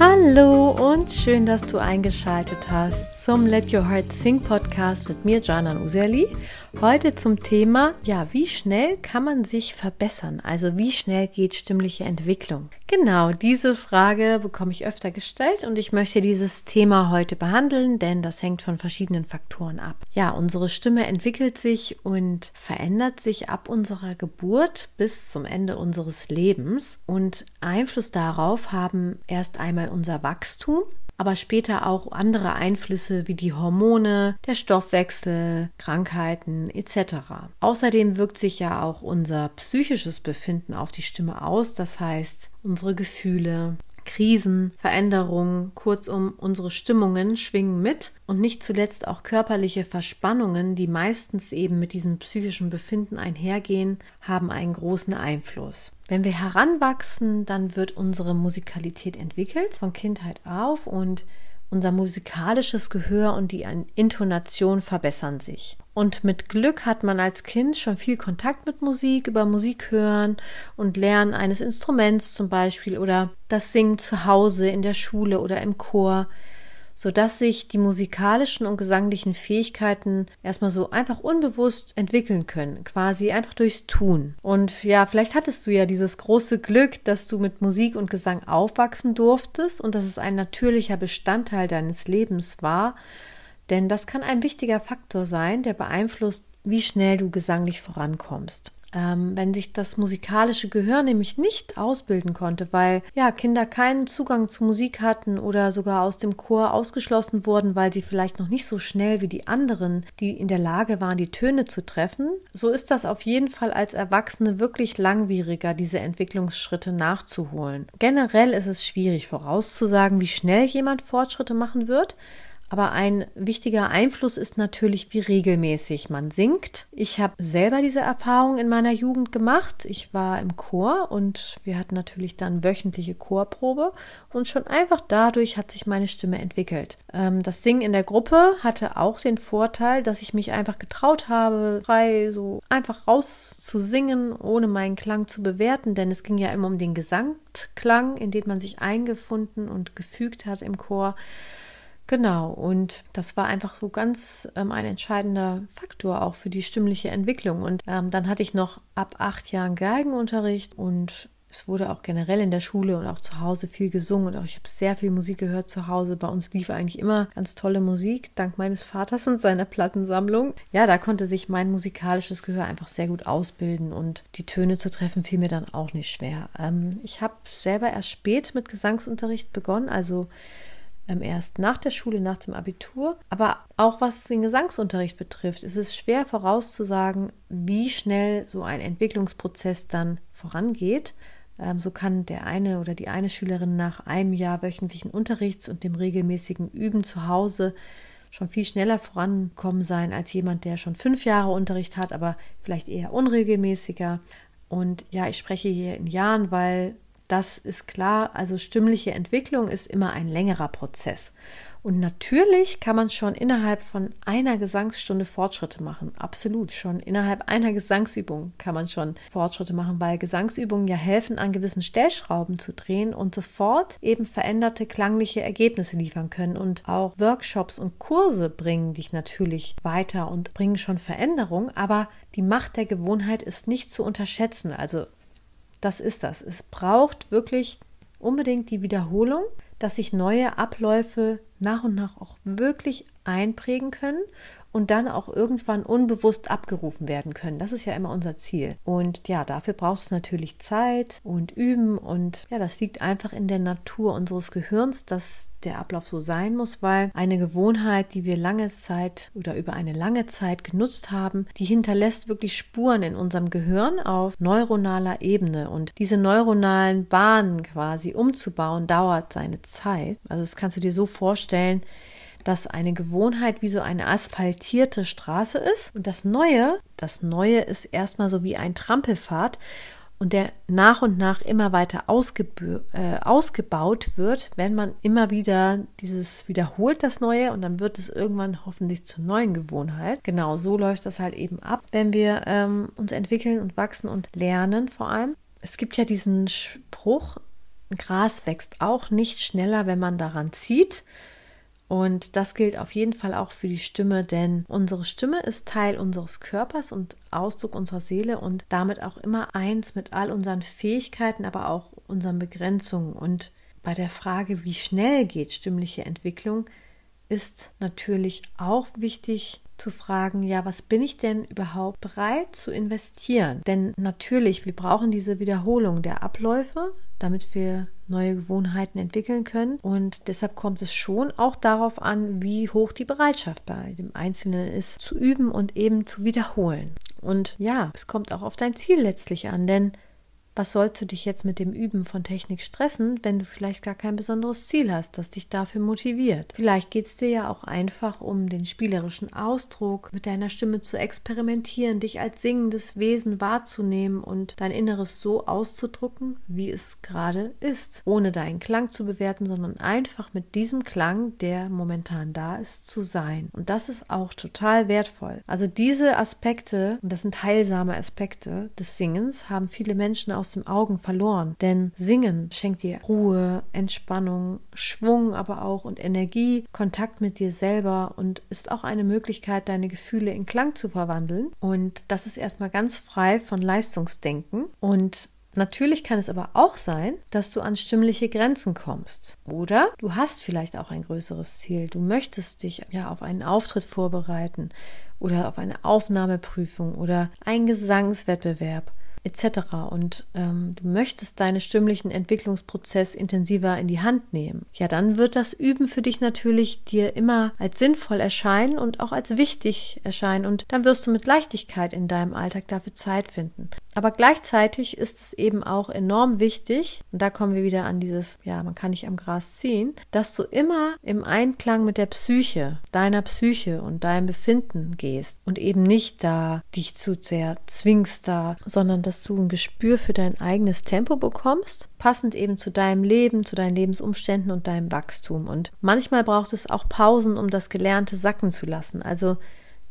Hallo und schön, dass du eingeschaltet hast zum Let Your Heart Sing Podcast mit mir, Janan Userli. Heute zum Thema, ja, wie schnell kann man sich verbessern? Also wie schnell geht stimmliche Entwicklung? Genau, diese Frage bekomme ich öfter gestellt und ich möchte dieses Thema heute behandeln, denn das hängt von verschiedenen Faktoren ab. Ja, unsere Stimme entwickelt sich und verändert sich ab unserer Geburt bis zum Ende unseres Lebens und Einfluss darauf haben erst einmal unser Wachstum, aber später auch andere Einflüsse wie die Hormone, der Stoffwechsel, Krankheiten etc. Außerdem wirkt sich ja auch unser psychisches Befinden auf die Stimme aus, das heißt unsere Gefühle, Krisen, Veränderungen, kurzum unsere Stimmungen schwingen mit und nicht zuletzt auch körperliche Verspannungen, die meistens eben mit diesem psychischen Befinden einhergehen, haben einen großen Einfluss. Wenn wir heranwachsen, dann wird unsere Musikalität entwickelt von Kindheit auf und unser musikalisches Gehör und die Intonation verbessern sich. Und mit Glück hat man als Kind schon viel Kontakt mit Musik, über Musik hören und Lernen eines Instruments zum Beispiel oder das Singen zu Hause, in der Schule oder im Chor sodass sich die musikalischen und gesanglichen Fähigkeiten erstmal so einfach unbewusst entwickeln können, quasi einfach durchs Tun. Und ja, vielleicht hattest du ja dieses große Glück, dass du mit Musik und Gesang aufwachsen durftest und dass es ein natürlicher Bestandteil deines Lebens war, denn das kann ein wichtiger Faktor sein, der beeinflusst, wie schnell du gesanglich vorankommst ähm, wenn sich das musikalische Gehör nämlich nicht ausbilden konnte, weil ja Kinder keinen Zugang zu Musik hatten oder sogar aus dem Chor ausgeschlossen wurden, weil sie vielleicht noch nicht so schnell wie die anderen, die in der Lage waren, die Töne zu treffen, so ist das auf jeden Fall als Erwachsene wirklich langwieriger, diese Entwicklungsschritte nachzuholen. Generell ist es schwierig vorauszusagen, wie schnell jemand Fortschritte machen wird, aber ein wichtiger Einfluss ist natürlich, wie regelmäßig man singt. Ich habe selber diese Erfahrung in meiner Jugend gemacht. Ich war im Chor und wir hatten natürlich dann wöchentliche Chorprobe und schon einfach dadurch hat sich meine Stimme entwickelt. Ähm, das Singen in der Gruppe hatte auch den Vorteil, dass ich mich einfach getraut habe, frei so einfach raus zu singen, ohne meinen Klang zu bewerten, denn es ging ja immer um den Gesangklang, in den man sich eingefunden und gefügt hat im Chor. Genau, und das war einfach so ganz ähm, ein entscheidender Faktor auch für die stimmliche Entwicklung. Und ähm, dann hatte ich noch ab acht Jahren Geigenunterricht und es wurde auch generell in der Schule und auch zu Hause viel gesungen und auch ich habe sehr viel Musik gehört zu Hause. Bei uns lief eigentlich immer ganz tolle Musik, dank meines Vaters und seiner Plattensammlung. Ja, da konnte sich mein musikalisches Gehör einfach sehr gut ausbilden und die Töne zu treffen fiel mir dann auch nicht schwer. Ähm, ich habe selber erst spät mit Gesangsunterricht begonnen, also erst nach der Schule, nach dem Abitur. Aber auch was den Gesangsunterricht betrifft, ist es schwer vorauszusagen, wie schnell so ein Entwicklungsprozess dann vorangeht. Ähm, so kann der eine oder die eine Schülerin nach einem Jahr wöchentlichen Unterrichts und dem regelmäßigen Üben zu Hause schon viel schneller vorankommen sein als jemand, der schon fünf Jahre Unterricht hat, aber vielleicht eher unregelmäßiger. Und ja, ich spreche hier in Jahren, weil das ist klar. Also stimmliche Entwicklung ist immer ein längerer Prozess. Und natürlich kann man schon innerhalb von einer Gesangsstunde Fortschritte machen. Absolut. Schon innerhalb einer Gesangsübung kann man schon Fortschritte machen, weil Gesangsübungen ja helfen, an gewissen Stellschrauben zu drehen und sofort eben veränderte klangliche Ergebnisse liefern können. Und auch Workshops und Kurse bringen dich natürlich weiter und bringen schon Veränderung. Aber die Macht der Gewohnheit ist nicht zu unterschätzen. Also das ist das. Es braucht wirklich unbedingt die Wiederholung, dass sich neue Abläufe nach und nach auch wirklich einprägen können und dann auch irgendwann unbewusst abgerufen werden können. Das ist ja immer unser Ziel. Und ja, dafür braucht es natürlich Zeit und Üben und ja, das liegt einfach in der Natur unseres Gehirns, dass der Ablauf so sein muss, weil eine Gewohnheit, die wir lange Zeit oder über eine lange Zeit genutzt haben, die hinterlässt wirklich Spuren in unserem Gehirn auf neuronaler Ebene und diese neuronalen Bahnen quasi umzubauen, dauert seine Zeit. Also das kannst du dir so vorstellen, dass eine Gewohnheit wie so eine asphaltierte Straße ist. Und das Neue, das Neue ist erstmal so wie ein Trampelpfad und der nach und nach immer weiter äh, ausgebaut wird, wenn man immer wieder dieses wiederholt, das Neue, und dann wird es irgendwann hoffentlich zur neuen Gewohnheit. Genau, so läuft das halt eben ab, wenn wir ähm, uns entwickeln und wachsen und lernen vor allem. Es gibt ja diesen Spruch, Gras wächst auch nicht schneller, wenn man daran zieht. Und das gilt auf jeden Fall auch für die Stimme, denn unsere Stimme ist Teil unseres Körpers und Ausdruck unserer Seele und damit auch immer eins mit all unseren Fähigkeiten, aber auch unseren Begrenzungen. Und bei der Frage, wie schnell geht stimmliche Entwicklung, ist natürlich auch wichtig zu fragen, ja, was bin ich denn überhaupt bereit zu investieren? Denn natürlich, wir brauchen diese Wiederholung der Abläufe, damit wir neue Gewohnheiten entwickeln können. Und deshalb kommt es schon auch darauf an, wie hoch die Bereitschaft bei dem Einzelnen ist, zu üben und eben zu wiederholen. Und ja, es kommt auch auf dein Ziel letztlich an, denn was sollst du dich jetzt mit dem Üben von Technik stressen, wenn du vielleicht gar kein besonderes Ziel hast, das dich dafür motiviert? Vielleicht geht es dir ja auch einfach um den spielerischen Ausdruck, mit deiner Stimme zu experimentieren, dich als singendes Wesen wahrzunehmen und dein Inneres so auszudrücken, wie es gerade ist, ohne deinen Klang zu bewerten, sondern einfach mit diesem Klang, der momentan da ist, zu sein. Und das ist auch total wertvoll. Also diese Aspekte, und das sind heilsame Aspekte des Singens, haben viele Menschen aus aus den Augen verloren. Denn Singen schenkt dir Ruhe, Entspannung, Schwung aber auch und Energie, Kontakt mit dir selber und ist auch eine Möglichkeit, deine Gefühle in Klang zu verwandeln. Und das ist erstmal ganz frei von Leistungsdenken. Und Natürlich kann es aber auch sein, dass du an stimmliche Grenzen kommst. Oder du hast vielleicht auch ein größeres Ziel. Du möchtest dich ja auf einen Auftritt vorbereiten oder auf eine Aufnahmeprüfung oder einen Gesangswettbewerb etc. Und ähm, du möchtest deinen stimmlichen Entwicklungsprozess intensiver in die Hand nehmen, ja, dann wird das Üben für dich natürlich dir immer als sinnvoll erscheinen und auch als wichtig erscheinen und dann wirst du mit Leichtigkeit in deinem Alltag dafür Zeit finden. Aber gleichzeitig ist es eben auch enorm wichtig, und da kommen wir wieder an dieses, ja, man kann nicht am Gras ziehen, dass du immer im Einklang mit der Psyche, deiner Psyche und deinem Befinden gehst und eben nicht da dich zu sehr zwingst da, sondern dass du ein Gespür für dein eigenes Tempo bekommst, passend eben zu deinem Leben, zu deinen Lebensumständen und deinem Wachstum. Und manchmal braucht es auch Pausen, um das Gelernte sacken zu lassen. Also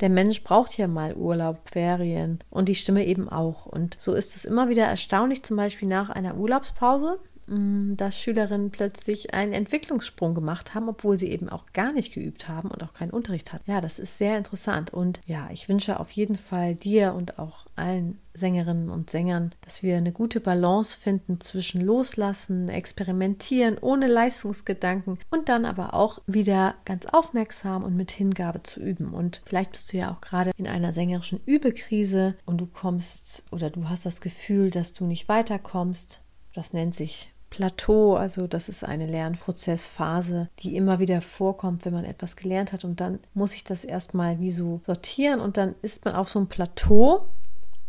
der Mensch braucht ja mal Urlaub, Ferien und die Stimme eben auch. Und so ist es immer wieder erstaunlich, zum Beispiel nach einer Urlaubspause, dass Schülerinnen plötzlich einen Entwicklungssprung gemacht haben, obwohl sie eben auch gar nicht geübt haben und auch keinen Unterricht hatten. Ja, das ist sehr interessant. Und ja, ich wünsche auf jeden Fall dir und auch allen Sängerinnen und Sängern, dass wir eine gute Balance finden zwischen Loslassen, Experimentieren ohne Leistungsgedanken und dann aber auch wieder ganz aufmerksam und mit Hingabe zu üben. Und vielleicht bist du ja auch gerade in einer sängerischen Übekrise und du kommst oder du hast das Gefühl, dass du nicht weiterkommst. Das nennt sich Plateau, also das ist eine Lernprozessphase, die immer wieder vorkommt, wenn man etwas gelernt hat. Und dann muss ich das erstmal wie so sortieren. Und dann ist man auf so einem Plateau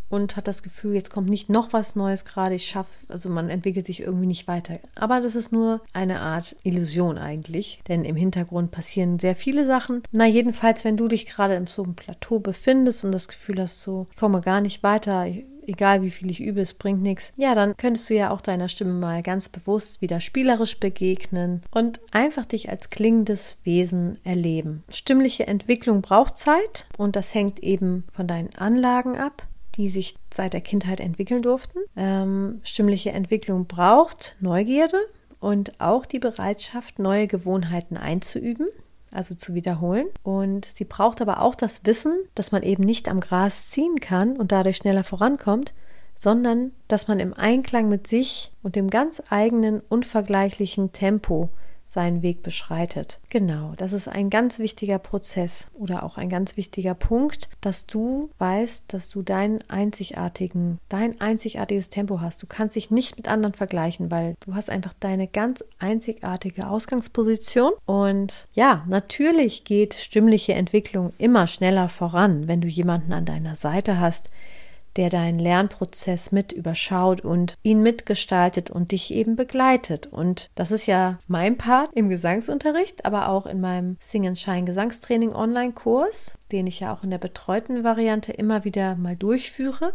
und hat das Gefühl, jetzt kommt nicht noch was Neues gerade, ich schaffe, also man entwickelt sich irgendwie nicht weiter. Aber das ist nur eine Art Illusion eigentlich, denn im Hintergrund passieren sehr viele Sachen. Na, jedenfalls, wenn du dich gerade im so einem Plateau befindest und das Gefühl hast, so, ich komme gar nicht weiter, egal wie viel ich übe, es bringt nichts, ja, dann könntest du ja auch deiner Stimme mal ganz bewusst wieder spielerisch begegnen und einfach dich als klingendes Wesen erleben. Stimmliche Entwicklung braucht Zeit und das hängt eben von deinen Anlagen ab die sich seit der Kindheit entwickeln durften. Ähm, stimmliche Entwicklung braucht Neugierde und auch die Bereitschaft, neue Gewohnheiten einzuüben, also zu wiederholen. Und sie braucht aber auch das Wissen, dass man eben nicht am Gras ziehen kann und dadurch schneller vorankommt, sondern dass man im Einklang mit sich und dem ganz eigenen, unvergleichlichen Tempo seinen Weg beschreitet. Genau, das ist ein ganz wichtiger Prozess oder auch ein ganz wichtiger Punkt, dass du weißt, dass du deinen einzigartigen, dein einzigartiges Tempo hast. Du kannst dich nicht mit anderen vergleichen, weil du hast einfach deine ganz einzigartige Ausgangsposition und ja, natürlich geht stimmliche Entwicklung immer schneller voran, wenn du jemanden an deiner Seite hast, der deinen Lernprozess mit überschaut und ihn mitgestaltet und dich eben begleitet. Und das ist ja mein Part im Gesangsunterricht, aber auch in meinem Sing Shine Gesangstraining Online-Kurs, den ich ja auch in der betreuten Variante immer wieder mal durchführe.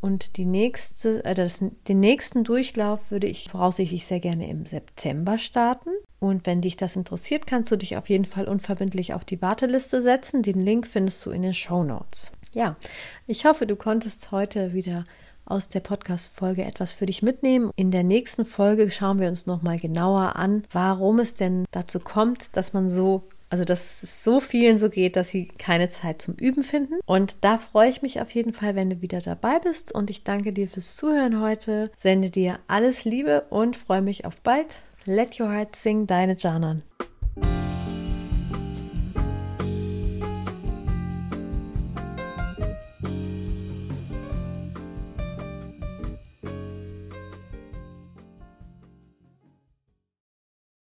Und die nächste, äh, das, den nächsten Durchlauf würde ich voraussichtlich sehr gerne im September starten. Und wenn dich das interessiert, kannst du dich auf jeden Fall unverbindlich auf die Warteliste setzen. Den Link findest du in den Show Notes. Ja, ich hoffe, du konntest heute wieder aus der Podcast-Folge etwas für dich mitnehmen. In der nächsten Folge schauen wir uns nochmal genauer an, warum es denn dazu kommt, dass man so also, dass es so vielen so geht, dass sie keine Zeit zum Üben finden. Und da freue ich mich auf jeden Fall, wenn du wieder dabei bist. Und ich danke dir fürs Zuhören heute. Sende dir alles Liebe und freue mich auf bald. Let Your Heart Sing, deine Janan.